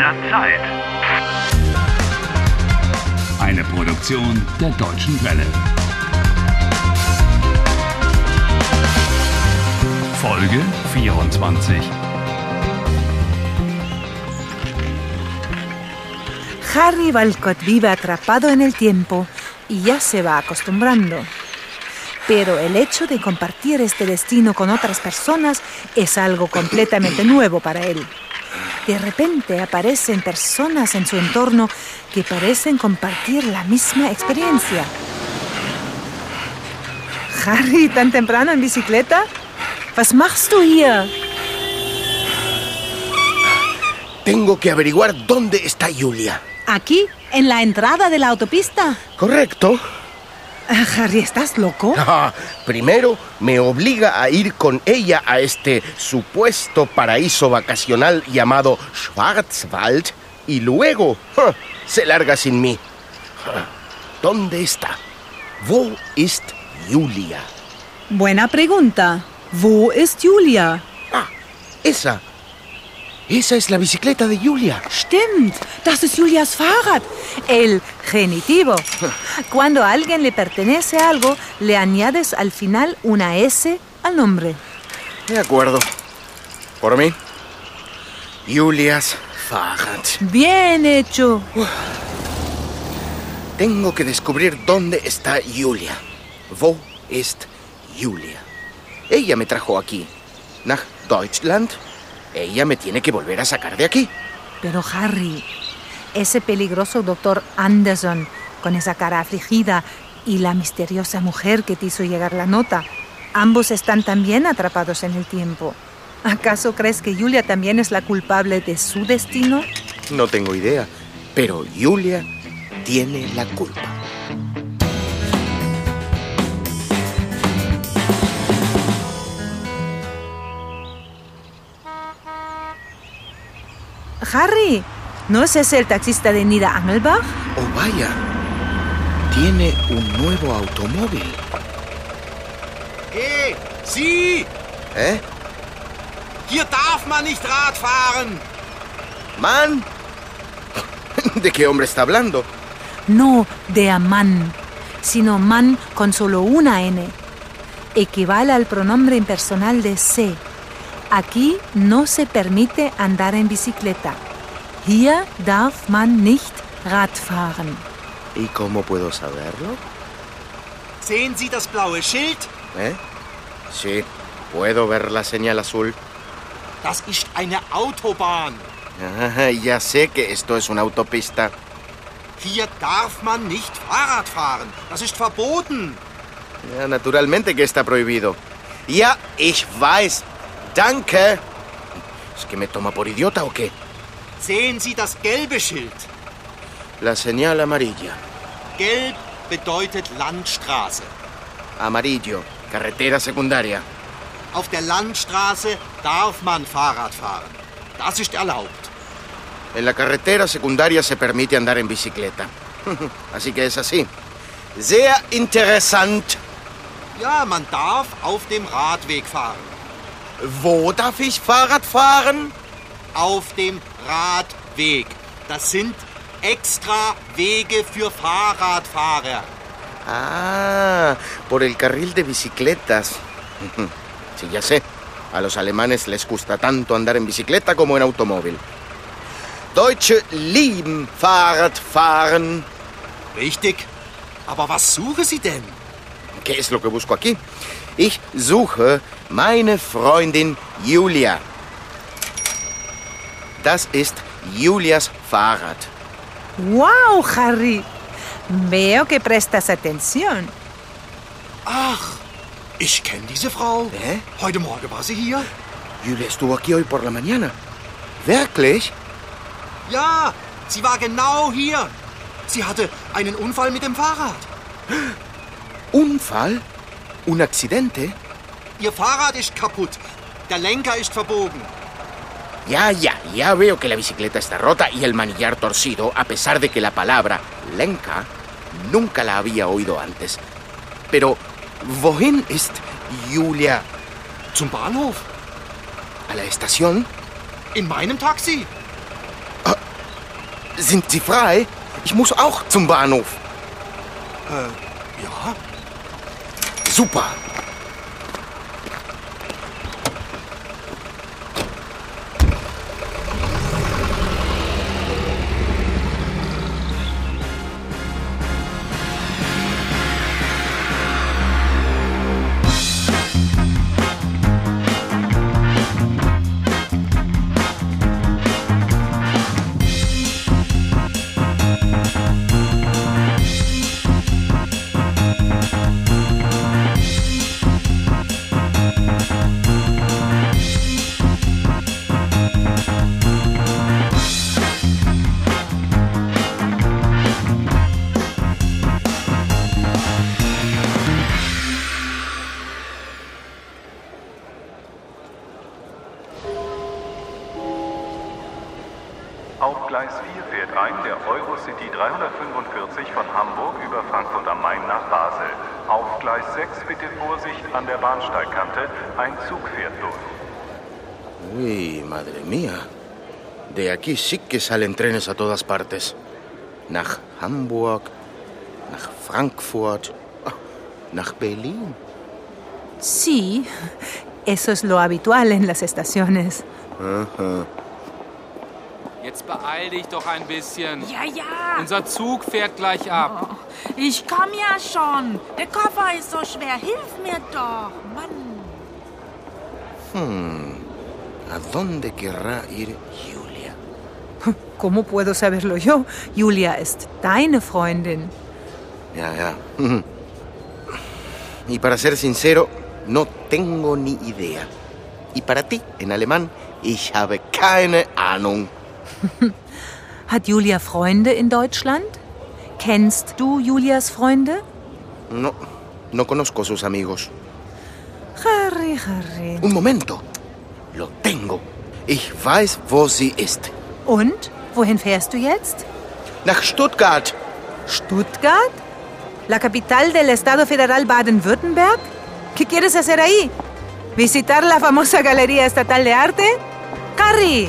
der Zeit. Eine Produktion der Deutschen Welle. Folge 24. Harry Walcott vive atrapado en el tiempo y ya se va acostumbrando. Pero el hecho de compartir este destino con otras personas es algo completamente nuevo para él. De repente aparecen personas en su entorno que parecen compartir la misma experiencia. Harry, ¿tan temprano en bicicleta? Was machst du hier? Tengo que averiguar dónde está Julia. ¿Aquí? ¿En la entrada de la autopista? ¿Correcto? Ah, Harry, ¿estás loco? Ah, primero me obliga a ir con ella a este supuesto paraíso vacacional llamado Schwarzwald y luego ah, se larga sin mí. Ah, ¿Dónde está? Wo ist Julia? Buena pregunta. Wo ist Julia? Ah, esa. Esa es la bicicleta de Julia. Stimmt, das ist Julias Fahrrad. El genitivo. Cuando a alguien le pertenece algo, le añades al final una S al nombre. De acuerdo. ¿Por mí? Julias Fahrrad. Bien hecho. Tengo que descubrir dónde está Julia. Wo ist Julia? Ella me trajo aquí. Nach Deutschland. Ella me tiene que volver a sacar de aquí. Pero Harry, ese peligroso doctor Anderson, con esa cara afligida, y la misteriosa mujer que te hizo llegar la nota, ambos están también atrapados en el tiempo. ¿Acaso crees que Julia también es la culpable de su destino? No tengo idea. Pero Julia tiene la culpa. Harry, ¿no es ese el taxista de Nida Angelbach? Oh, vaya. Tiene un nuevo automóvil. Hey, Sie! ¿Eh? Hier darf man nicht Rad fahren! ¿Man? ¿De qué hombre está hablando? No de a man, sino man con solo una N. Equivale al pronombre impersonal de se. Aquí no se permite andar en bicicleta. Hier darf man nicht Rad fahren. ¿Y cómo puedo saberlo? Sehen Sie das blaue Schild? ¿Eh? Sí, puedo ver la señal azul. Das ist eine Autobahn. Ah, ya sé que esto es una autopista. Hier darf man nicht Fahrrad fahren. Das ist verboten. Ja, naturalmente que está prohibido. Ja, ich weiß. Danke. ¿Es que me toma por idiota o qué? Sehen Sie das gelbe Schild? La señal amarilla. Gelb bedeutet Landstraße. Amarillo. Carretera secundaria. Auf der Landstraße darf man Fahrrad fahren. Das ist erlaubt. En la carretera secundaria se permite andar en bicicleta. Así que es así. Sehr interessant. Ja, man darf auf dem Radweg fahren. Wo darf ich Fahrrad fahren? Auf dem Radweg. Das sind extra Wege für Fahrradfahrer. Ah, por el carril de bicicletas. Sí, ya sé. A los alemanes les gusta tanto andar en bicicleta como en automóvil. Deutsche lieben Fahrradfahren. Richtig. Aber was suchen Sie denn? ¿Qué es lo que busco aquí? Ich suche meine Freundin Julia. Das ist Julias Fahrrad. ¡Wow, Harry! Veo que prestas atención. Ach, ich kenne diese Frau. Hä? Heute Morgen war sie hier. Julia estuvo aquí hoy por la mañana. ¿Wirklich? Ja, sie war genau hier. Sie hatte einen Unfall mit dem Fahrrad. ¿Unfall? ¿Un accidente? Ihr Fahrrad ist kaputt. Der Lenker ist verbogen. Ya, ya, ya veo que la bicicleta está rota y el manillar torcido, a pesar de que la palabra Lenka nunca la había oído antes. Pero, ¿wohin ist Julia? Zum Bahnhof. ¿A la estación? In meinem Taxi. Sind Sie frei? Ich muss auch zum Bahnhof. Ja? Super. Auf Gleis 4 fährt ein der Eurocity 345 von Hamburg über Frankfurt am Main nach Basel. Auf Gleis 6 bitte Vorsicht an der Bahnsteigkante, ein Zug fährt durch. Uy, madre mía. De aquí sí que salen trenes a todas partes. Nach Hamburg, nach Frankfurt, ah, nach Berlin. Sí, eso es lo habitual en las estaciones. Jetzt beeil dich doch ein bisschen. Ja, ja. Unser Zug fährt gleich ab. Ich komm ja schon. Der Koffer ist so schwer. Hilf mir doch. Mann. ¿A dónde querrá ir Julia? ¿Cómo puedo saberlo yo? Julia ist deine Freundin. Ya, ya. Y para ser sincero, no tengo ni idea. Y para ti, en alemán, ich habe keine Ahnung. Hat Julia Freunde in Deutschland? Kennst du Julias Freunde? No, no conozco sus amigos. Harry, Harry. Un momento. Lo tengo. Ich weiß, wo sie ist. Und? Wohin fährst du jetzt? Nach Stuttgart. ¿Stuttgart? ¿La capital del Estado Federal Baden-Württemberg? ¿Qué quieres hacer ahí? ¿Visitar la famosa Galería Estatal de Arte? ¡Harry!